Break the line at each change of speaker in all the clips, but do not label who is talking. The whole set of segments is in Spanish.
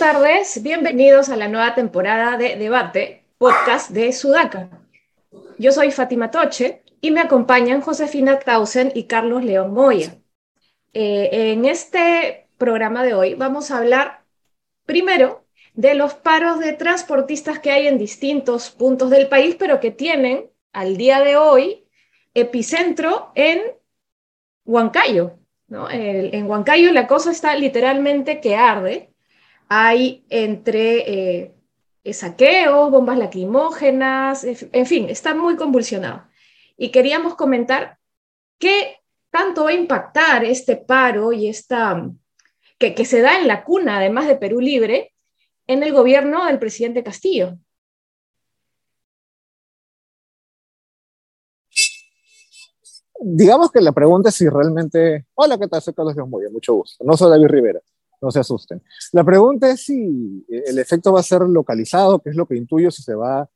tardes, bienvenidos a la nueva temporada de Debate, podcast de Sudaca. Yo soy Fátima Toche y me acompañan Josefina Tausen y Carlos León Moya. Eh, en este programa de hoy vamos a hablar primero de los paros de transportistas que hay en distintos puntos del país, pero que tienen al día de hoy epicentro en Huancayo. en Huancayo la cosa está literalmente que arde. Hay entre eh, saqueos, bombas lacrimógenas, en fin, está muy convulsionado. Y queríamos comentar qué tanto va a impactar este paro y esta que, se da en la cuna, además de Perú Libre, en el gobierno del presidente Castillo.
Digamos que la pregunta es si realmente. Hola, ¿qué tal? Soy Carlos Moya, mucho gusto. No soy David Rivera, no se asusten. La pregunta es si el efecto va a ser localizado, que es lo que intuyo si se va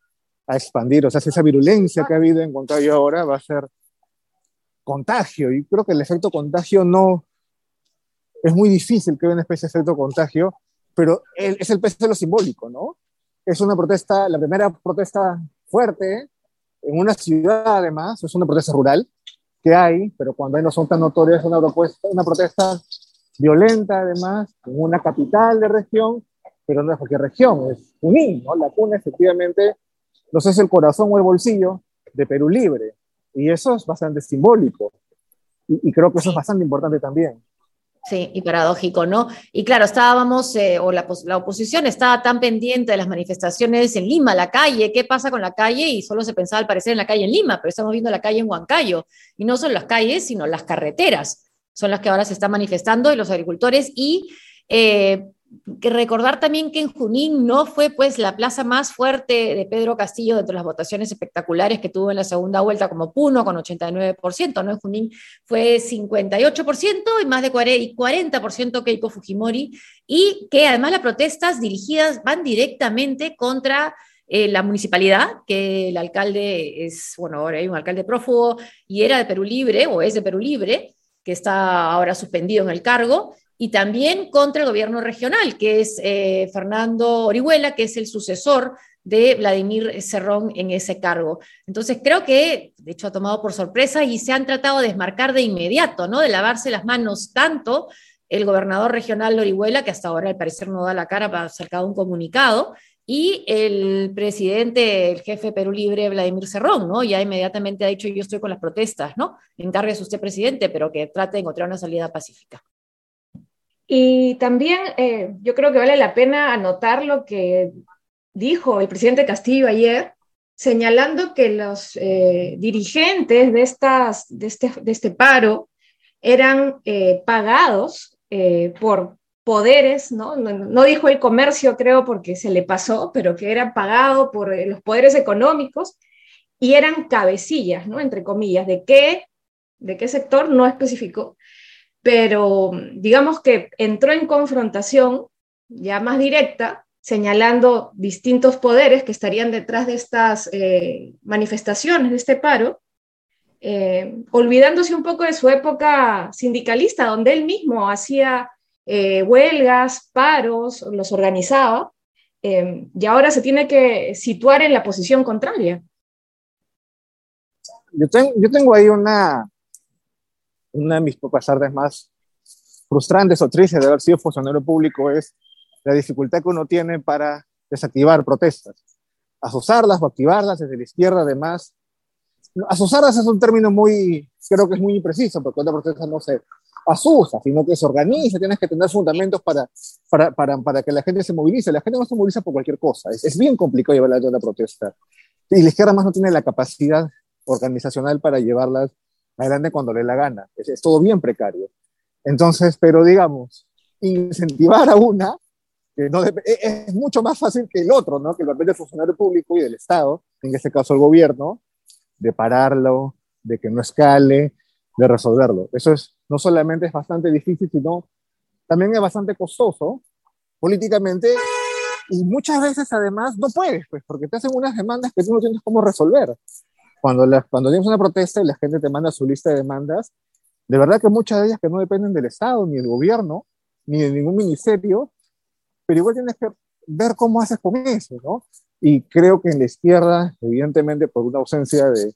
a expandir, o sea, si esa virulencia que ha habido en Montaño ahora va a ser contagio. Y creo que el efecto contagio no. Es muy difícil que haya una especie de efecto contagio, pero es el peso de lo simbólico, ¿no? Es una protesta, la primera protesta fuerte en una ciudad, además, es una protesta rural que hay, pero cuando no son tan notorias, es una, una protesta violenta, además, en una capital de región, pero no es cualquier región, es Junín, ¿no? La cuna, efectivamente, no sé si el corazón o el bolsillo de Perú Libre, y eso es bastante simbólico, y creo que eso es bastante importante también.
Sí, y paradójico, ¿no? Y claro, estábamos, eh, o la, la, oposición estaba tan pendiente de las manifestaciones en Lima, la calle, ¿qué pasa con la calle? Y solo se pensaba al parecer en la calle en Lima, pero estamos viendo la calle en Huancayo. Y no son las calles, sino las carreteras, son las que ahora se están manifestando y los agricultores. Y eh, recordar también que en Junín no fue pues la plaza más fuerte de Pedro Castillo dentro de las votaciones espectaculares que tuvo en la segunda vuelta como Puno con 89%, ¿no? En Junín fue 58% y más de 40% Keiko Fujimori y que además las protestas dirigidas van directamente contra eh, la municipalidad, que el alcalde es, bueno, ahora hay un alcalde prófugo y era de Perú Libre o es de Perú Libre, que está ahora suspendido en el cargo, y también contra el gobierno regional, que es eh, Fernando Orihuela, que es el sucesor de Vladimir Cerrón en ese cargo. Entonces creo que, de hecho, ha tomado por sorpresa y se han tratado de desmarcar de inmediato, ¿no? De lavarse las manos tanto el gobernador regional Orihuela, que hasta ahora al parecer no da la cara para sacar un comunicado, y el presidente, el jefe Perú Libre, Vladimir Cerrón, ¿no? Ya inmediatamente ha dicho, yo estoy con las protestas, ¿no? Encárguese usted, presidente, pero que trate de encontrar una salida pacífica.
Y también eh, yo creo que vale la pena anotar lo que dijo el presidente Castillo ayer, señalando que los eh, dirigentes de, estas, de, este, de este paro eran eh, pagados por poderes, ¿no? ¿no? dijo el comercio, creo, porque se le pasó, pero que eran pagados por los poderes económicos y eran cabecillas, ¿no? Entre comillas, ¿de qué? ¿De qué sector? No especificó, pero digamos que entró en confrontación ya más directa, señalando distintos poderes que estarían detrás de estas eh, manifestaciones, de este paro, eh, olvidándose un poco de su época sindicalista, donde él mismo hacía eh, huelgas, paros, los organizaba, y ahora se tiene que situar en la posición contraria.
Yo, yo tengo ahí una, una de mis pocas tardes más frustrantes o tristes de haber sido funcionario público es la dificultad que uno tiene para desactivar protestas. Asusarlas o activarlas desde la izquierda, además. Asusarlas es un término muy, creo que es muy impreciso, porque una protesta no se asusta, sino que se organiza, tienes que tener fundamentos para, para, para, para que la gente se movilice. La gente no se moviliza por cualquier cosa, es, es bien complicado llevar una protesta. Y la izquierda más no tiene la capacidad organizacional para llevarlas adelante cuando le la gana. Es, todo bien precario. Entonces, pero digamos, incentivar a una, que no e, es, mucho más fácil que el otro, ¿no? Que el papel del funcionario público y del Estado, en este caso el gobierno, de pararlo, de que no escale, de resolverlo. Eso es, no solamente es bastante difícil, sino también es bastante costoso políticamente y muchas veces además no puedes, pues, porque te hacen unas demandas que tú no tienes cómo resolver cuando, cuando tienes una protesta y la gente te manda su lista de demandas, de verdad que muchas de ellas que no dependen del Estado, ni del gobierno, ni de ningún ministerio, pero igual tienes que ver cómo haces con eso, ¿no? Y creo que en la izquierda, evidentemente por una ausencia de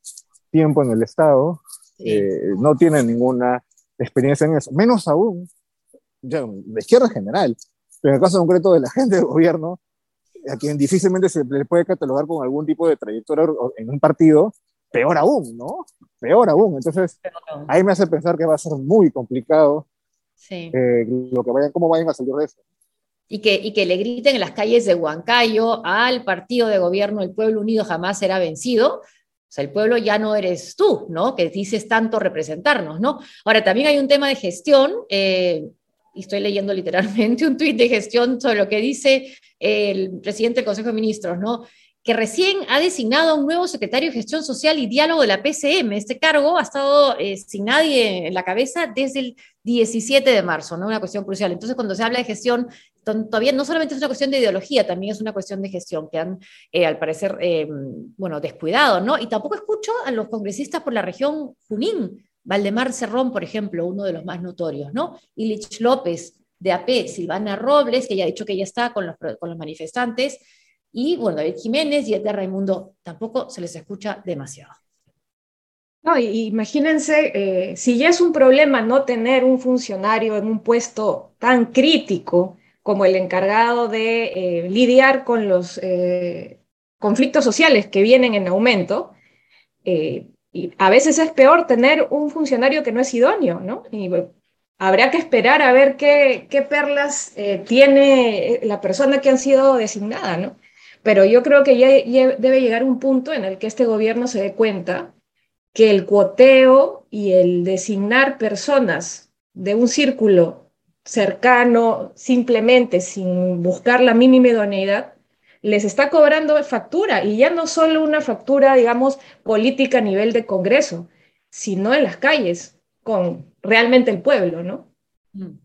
tiempo en el Estado, eh, no tienen ninguna experiencia en eso, menos aún, ya, de izquierda en general, pero en el caso concreto de la gente del gobierno, a quien difícilmente se le puede catalogar con algún tipo de trayectoria en un partido, peor aún, ¿no? Peor aún. Entonces, ahí me hace pensar que va a ser muy complicado sí. eh, lo que vayan, cómo vayan a salir de eso.
Y que, y que le griten en las calles de Huancayo al partido de gobierno El Pueblo Unido jamás será vencido. O sea, el pueblo ya no eres tú, ¿no? Que dices tanto representarnos, ¿no? Ahora, también hay un tema de gestión. Eh, y estoy leyendo literalmente un tuit de gestión sobre lo que dice el presidente del Consejo de Ministros, ¿no? que recién ha designado a un nuevo secretario de Gestión Social y Diálogo de la PCM. Este cargo ha estado eh, sin nadie en la cabeza desde el 17 de marzo, ¿no? Una cuestión crucial. Entonces, cuando se habla de gestión, todavía no solamente es una cuestión de ideología, también es una cuestión de gestión que han, eh, al parecer, eh, bueno, descuidado, ¿no? Y tampoco escucho a los congresistas por la región Junín, Valdemar Cerrón, por ejemplo, uno de los más notorios, ¿no? Ilich López, de AP, Silvana Robles, que ya ha dicho que ya está con los, con los manifestantes, y bueno, David Jiménez y de Raimundo tampoco se les escucha demasiado.
No, imagínense, eh, si ya es un problema no tener un funcionario en un puesto tan crítico como el encargado de eh, lidiar con los eh, conflictos sociales que vienen en aumento, y a veces es peor tener un funcionario que no es idóneo, ¿no? Y habrá que esperar a ver qué, qué perlas tiene la persona que ha sido designada, ¿no? Pero yo creo que ya, debe llegar un punto en el que este gobierno se dé cuenta que el cuoteo y el designar personas de un círculo cercano, simplemente sin buscar la mínima idoneidad, les está cobrando factura, y ya no solo una factura, digamos, política a nivel de Congreso, sino en las calles, con realmente el pueblo, ¿no? Mm.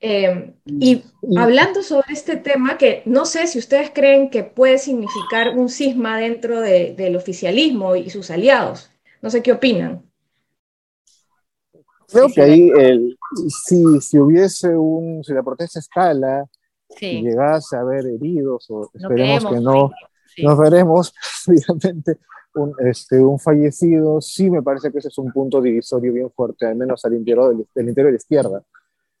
Em, y hablando sobre este tema, que no sé si ustedes creen que puede significar un cisma dentro del oficialismo y sus aliados. No sé qué opinan.
Creo que ahí, si, si, hubiese un, si la protesta escala, si llegase a haber heridos, o esperemos que no, nos veremos, obviamente, un, este, un fallecido, sí me parece que ese es un punto divisorio bien fuerte, al menos al interior del interior de la izquierda.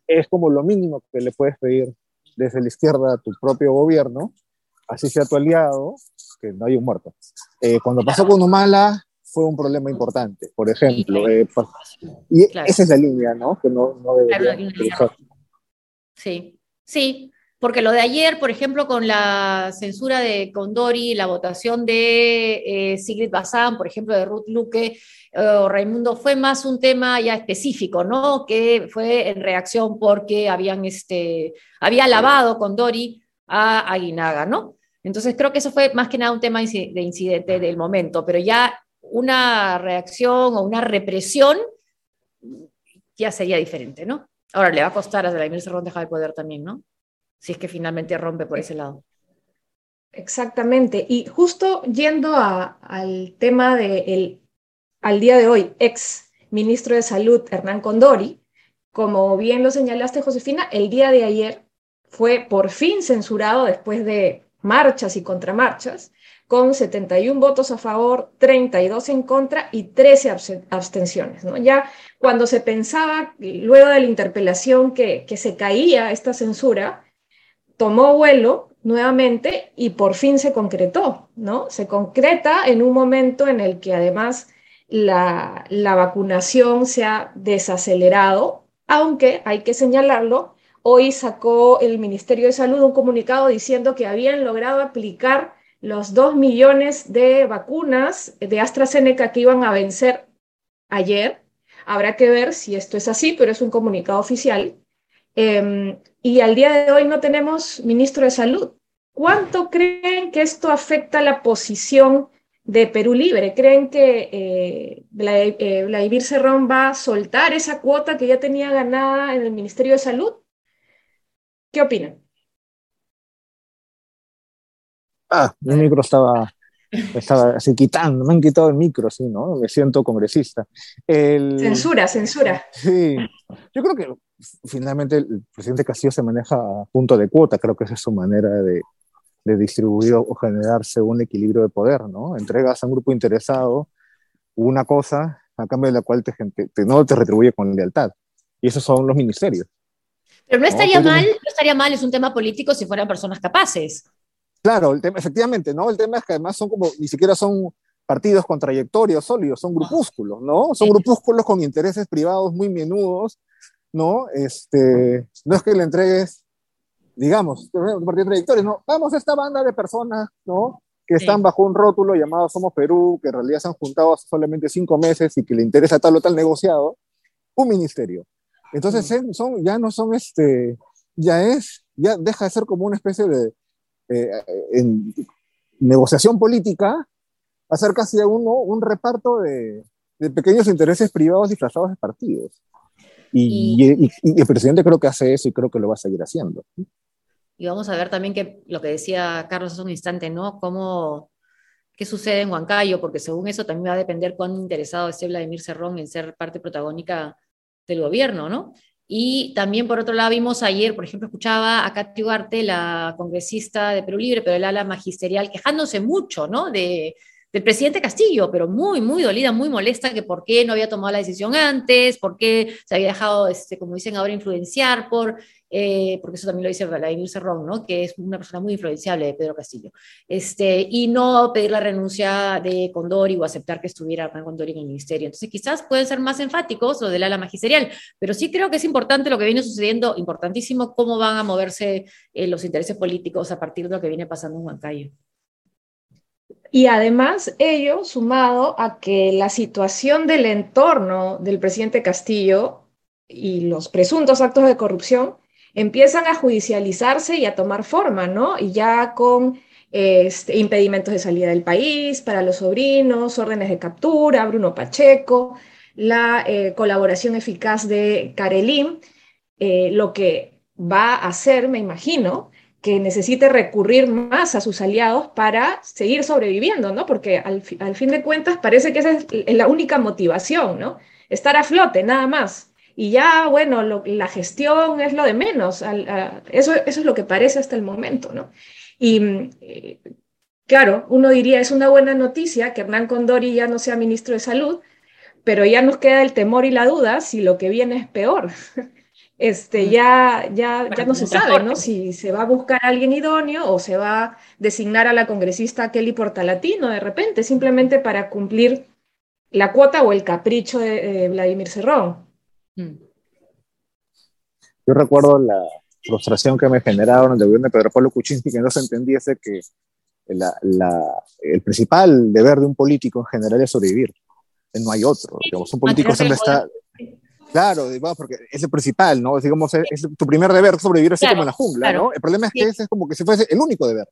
Es como lo mínimo que le puedes pedir desde la izquierda a tu propio gobierno, así sea tu aliado, que no hay un muerto. Eh, cuando pasó con Humala fue un problema importante, por ejemplo. Eh, y esa es la línea, ¿no? Que no, no debería
Sí, sí, porque lo de ayer, por ejemplo, con la censura de Condori, la votación de eh, Sigrid Bazán, por ejemplo, de Ruth Luque eh, o Raimundo, fue más un tema ya específico, ¿no? Que fue en reacción porque habían, este, había alabado Condori a Aguinaga, ¿no? Entonces creo que eso fue más que nada un tema de incidente del momento, pero ya una reacción o una represión ya sería diferente, ¿no? Ahora le va a costar a Vladimir Cerrón dejar el poder también, ¿no? si es que finalmente rompe por ese lado.
Exactamente. Y justo yendo al tema del, al día de hoy, ex ministro de Salud, Hernán Condori, como bien lo señalaste, Josefina, el día de ayer fue por fin censurado después de marchas y contramarchas, con 71 votos a favor, 32 en contra y 13 abstenciones. ¿no? Ya cuando se pensaba, luego de la interpelación, que, que se caía esta censura, tomó vuelo nuevamente y por fin se concretó, ¿no? Se concreta en un momento en el que además la, vacunación se ha desacelerado, aunque hay que señalarlo, hoy sacó el Ministerio de Salud un comunicado diciendo que habían logrado aplicar los dos millones de vacunas de AstraZeneca que iban a vencer ayer. Habrá que ver si esto es así, pero es un comunicado oficial. Em, y al día de hoy no tenemos ministro de salud. ¿Cuánto creen que esto afecta la posición de Perú Libre? ¿Creen que eh, eh, Vladimir Cerrón va a soltar esa cuota que ya tenía ganada en el Ministerio de Salud? ¿Qué opinan?
Ah, mi micro estaba, estaba así quitando, me han quitado el micro, sí, ¿no? Me siento congresista.
Censura, censura.
Sí, yo creo que finalmente el presidente Castillo se maneja a punto de cuota, creo que esa es su manera de, de distribuir o generarse un equilibrio de poder, ¿no? Entregas a un grupo interesado una cosa a cambio de la cual te, te, no te retribuye con lealtad. Y esos son los ministerios.
Pero no estaría mal, no estaría mal, es un tema político si fueran personas capaces.
Claro, el tema, efectivamente, ¿no? El tema es que además son como, ni siquiera son partidos con trayectorias sólidos, son grupúsculos, ¿no? Son grupúsculos con intereses privados muy menudos, ¿no? Este, no es que le entregues, digamos, un partido de trayectorias, ¿no? Vamos a esta banda de personas, ¿no? Que están bajo un rótulo llamado Somos Perú, que en realidad se han juntado hace solamente cinco meses y que le interesa tal o tal negociado, un ministerio. Entonces son, ya no son este, ya es, ya deja de ser como una especie de eh, en negociación política, hacer casi uno un reparto de, de pequeños intereses privados disfrazados de partidos. Y, el presidente creo que hace eso y creo que lo va a seguir haciendo.
Y vamos a ver también que lo que decía Carlos hace un instante, ¿no? Cómo, qué sucede en Huancayo, porque según eso también va a depender cuán interesado esté Vladimir Cerrón en ser parte protagónica del gobierno, ¿no? Y también, por otro lado, vimos ayer, por ejemplo, escuchaba a Katy Ugarte, la congresista de Perú Libre, pero el ala magisterial, quejándose mucho, ¿no? De, del presidente Castillo, pero muy, muy dolida, muy molesta que por qué no había tomado la decisión antes, por qué se había dejado, este, como dicen ahora, influenciar por, eh, porque eso también lo dice Vladimir Cerrón, ¿no? que es una persona muy influenciable de Pedro Castillo, este, y no pedir la renuncia de Condori o aceptar que estuviera Hernán Condori en el ministerio. Entonces quizás pueden ser más enfáticos lo del ala magisterial, pero sí creo que es importante lo que viene sucediendo, importantísimo cómo van a moverse eh, los intereses políticos a partir de lo que viene pasando en Huancayo.
Y además ello sumado a que la situación del entorno del presidente Castillo y los presuntos actos de corrupción empiezan a judicializarse y a tomar forma, ¿no? Y ya con este, impedimentos de salida del país para los sobrinos, órdenes de captura, Bruno Pacheco, la eh, colaboración eficaz de Karelim, eh, lo que va a hacer, me imagino, que necesite recurrir más a sus aliados para seguir sobreviviendo, ¿no? Porque al, fin de cuentas parece que esa es la única motivación, ¿no? Estar a flote, nada más. Y ya, bueno, la gestión es lo de menos. eso, eso es lo que parece hasta el momento, ¿no? Y eh, claro, uno diría, es una buena noticia que Hernán Condori ya no sea ministro de Salud, pero ya nos queda el temor y la duda si lo que viene es peor. este, ya, ya, ya no se sabe, ¿no? Si se va a buscar a alguien idóneo o se va a designar a la congresista Kelly Portalatino de repente, simplemente para cumplir la cuota o el capricho de, Vladimir Cerrón. Mm.
Yo recuerdo la frustración que me generaron el gobierno de Pedro Pablo Kuczynski, que no se entendiese que el principal deber de un político en general es sobrevivir. No hay otro. Digamos, un político siempre está, Claro, porque es el principal, ¿no? Digamos, es, tu primer deber sobrevivir así como en la jungla, ¿no? El problema es que ese es como que si fuese el único deber.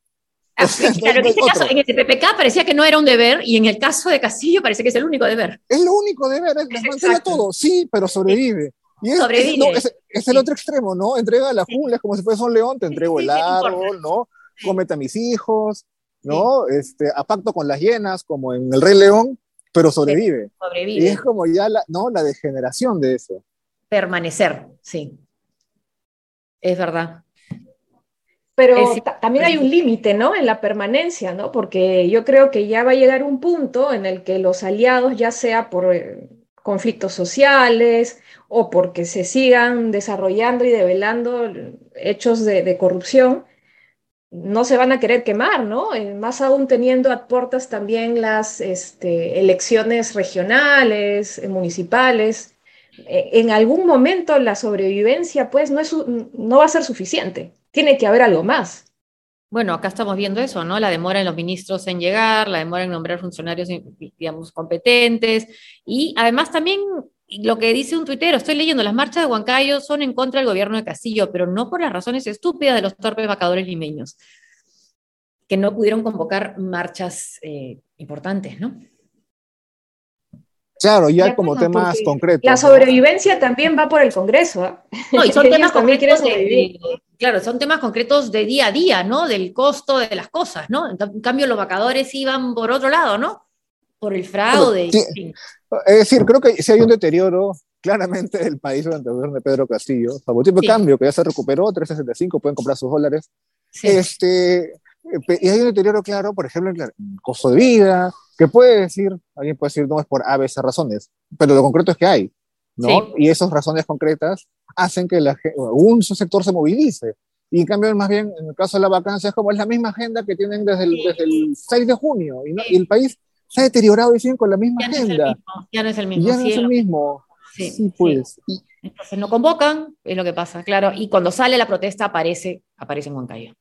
Ah, claro, en, este caso, en el PPK parecía que no era un deber y en el caso de Castillo parece que es el único deber.
Es lo único deber, es todo, sí, pero sobrevive. Y es, sobrevive. Es, el otro extremo, ¿no? Entrega la jungla, es como si fuese un león, te entrego el árbol, ¿no? Cómete a mis hijos, ¿no? Este, a pacto con las hienas, como en El Rey León, pero sobrevive. Y es como ya la, ¿no? la degeneración de eso.
Permanecer, sí. Es verdad.
Pero también hay un límite, ¿no? En la permanencia, ¿no? Porque yo creo que ya va a llegar un punto en el que los aliados, ya sea por eh, conflictos sociales o porque se sigan desarrollando y develando hechos de corrupción, no se van a querer quemar, ¿no? Eh, más aún teniendo a puertas también las este, elecciones regionales, eh, municipales. Eh, en algún momento la sobrevivencia, pues, no, es, no va a ser suficiente. Tiene que haber algo más.
Bueno, acá estamos viendo eso, ¿no? La demora en los ministros en llegar, la demora en nombrar funcionarios, digamos, competentes, y además también lo que dice un tuitero, estoy leyendo, las marchas de Huancayo son en contra del gobierno de Castillo, pero no por las razones estúpidas de los torpes vacadores limeños, que no pudieron convocar marchas eh, importantes, ¿no?
Claro, ya, como temas concretos.
La sobrevivencia también va por el Congreso. ¿ah?
No, y son temas concretos de, claro, son temas concretos de día a día, ¿no? Del costo de las cosas, ¿no? En cambio, los vacadores iban por otro lado, ¿no? Por el fraude.
Es decir, creo que si hay un deterioro claramente el país durante el gobierno de Pedro Castillo, favor tipo de cambio que ya se recuperó, 365, pueden comprar sus dólares. Este, y hay un deterioro claro, por ejemplo, en el costo de vida, que puede decir, alguien puede decir, no es por A, B, C razones, pero lo concreto es que hay, ¿no? Y esas razones concretas hacen que la, un sector se movilice. Y en cambio, más bien, en el caso de la vacancia, es como es la misma agenda que tienen desde el, desde el 6 de junio, y, el país se ha deteriorado y siguen con la misma agenda.
ya no es el mismo.
Ya no es el mismo. Sí, pues.
Entonces no convocan, es lo que pasa, claro. Y cuando sale la protesta aparece, aparece en Huancayo.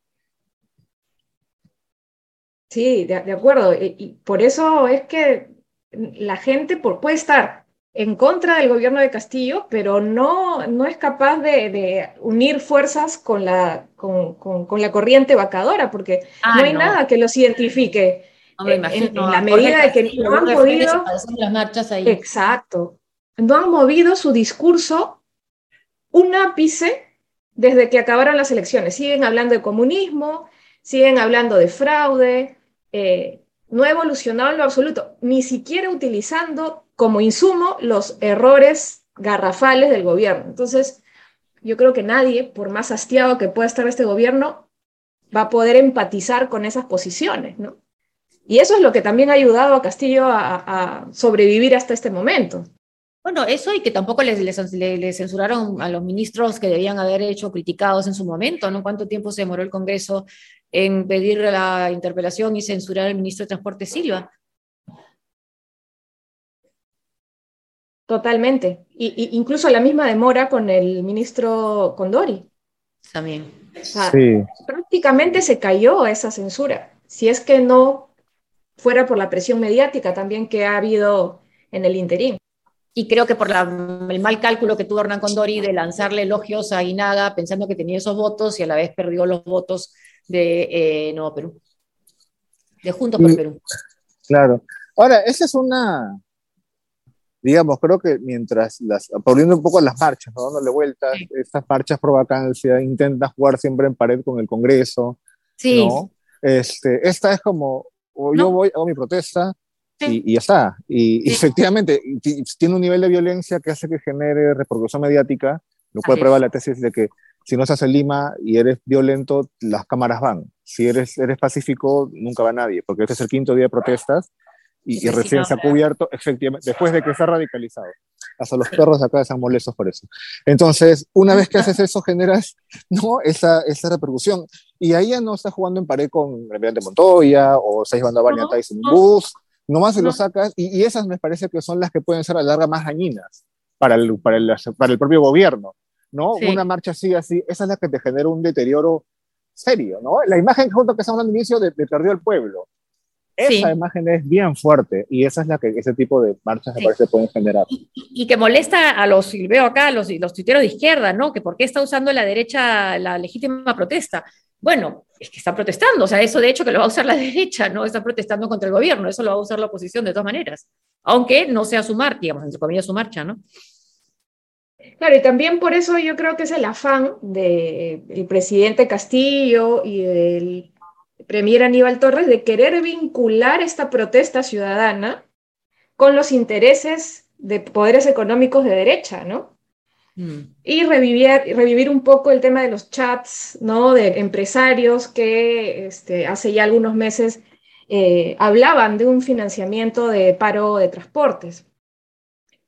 Sí, de, acuerdo. Y, por eso es que la gente puede estar en contra del gobierno de Castillo, pero no, no es capaz de, unir fuerzas con la, con, la corriente vacadora, porque ah, no hay nada que los identifique. En, la medida de que no han podido... Exacto. No han movido su discurso un ápice desde que acabaron las elecciones. Siguen hablando de comunismo, siguen hablando de fraude, eh, no ha evolucionado en lo absoluto, ni siquiera utilizando como insumo los errores garrafales del gobierno. Entonces, yo creo que nadie, por más hastiado que pueda estar este gobierno, va a poder empatizar con esas posiciones, ¿no? Y eso es lo que también ha ayudado a Castillo a, sobrevivir hasta este momento.
Bueno, eso y que tampoco les, les, censuraron a los ministros que debían haber hecho criticados en su momento, ¿no? ¿Cuánto tiempo se demoró el Congreso en pedir la interpelación y censurar al ministro de Transporte Silva.
Totalmente. Y, incluso la misma demora con el ministro Condori.
También.
Prácticamente se cayó esa censura. Si es que no fuera por la presión mediática también que ha habido en el interín.
Y creo que por el mal cálculo que tuvo Hernán Condori de lanzarle elogios a Inaga pensando que tenía esos votos y a la vez perdió los votos de eh, Nuevo Perú, de Juntos por Perú.
Claro. Ahora, esa es una, digamos, creo que mientras las, volviendo un poco a las marchas, dándole vueltas, estas marchas pro vacancia intentan jugar siempre en pared con el Congreso. Sí. Este, esta es como, yo voy, hago mi protesta y, ya está. Y, efectivamente, tiene un nivel de violencia que hace que genere reproducción mediática, lo cual prueba la tesis de que si no estás en Lima y eres violento, las cámaras van. Si eres, eres pacífico, nunca va nadie, porque este es el quinto día de protestas y, recién se ha cubierto, efectivamente, después de que se ha radicalizado. Hasta los perros acá están molestos por eso. Entonces, una vez que haces eso, generas ¿no? esa, esa repercusión. Y ahí ya no estás jugando en pared con de Montoya o estás llevando a Barney no, Tyson en bus, nomás se lo sacas. Y, y, esas me parece que son las que pueden ser a la larga más dañinas para el, para el, para el propio gobierno ¿no? Una marcha así, así, esa es la que te genera un deterioro serio, ¿no? La imagen junto que estamos al inicio de, perdió el pueblo. Esa imagen es bien fuerte y esa es la que ese tipo de marchas me parece pueden generar.
Y, que molesta a los, y veo acá, los, los tuiteros de izquierda, ¿no? Que por qué está usando la derecha la legítima protesta. Bueno, es que están protestando, o sea, eso de hecho que lo va a usar la derecha, no está protestando contra el gobierno, eso lo va a usar la oposición de todas maneras, aunque no sea su marcha, digamos, entre comillas su marcha, ¿no?
Claro, y también por eso yo creo que es el afán del presidente Castillo y del premier Aníbal Torres de querer vincular esta protesta ciudadana con los intereses de poderes económicos de derecha, ¿no? Mm. Y revivir, revivir un poco el tema de los chats, ¿no? De empresarios que este, hace ya algunos meses eh, hablaban de un financiamiento de paro de transportes.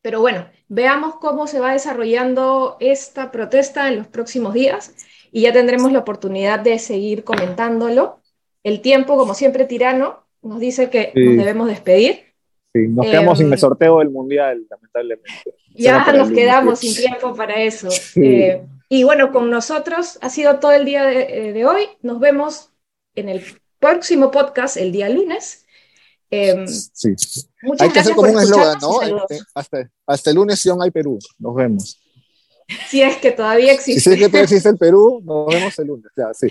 Pero bueno, veamos cómo se va desarrollando esta protesta en los próximos días y ya tendremos la oportunidad de seguir comentándolo. El tiempo, como siempre, tirano, nos dice que nos debemos despedir.
Sí, nos quedamos sin el em, sorteo del Mundial, lamentablemente.
Ya nos quedamos sin tiempo para eso. Eh, y bueno, con nosotros ha sido todo el día de, eh, de hoy. Nos vemos en el próximo podcast el día lunes.
Em, sí. Hay que hacer como un eslogan, ¿no? Este, hasta, hasta, el lunes, Sion hay Perú. Nos vemos.
Si es que todavía existe.
Si es que todavía existe el Perú, nos vemos el lunes. Ya, sí.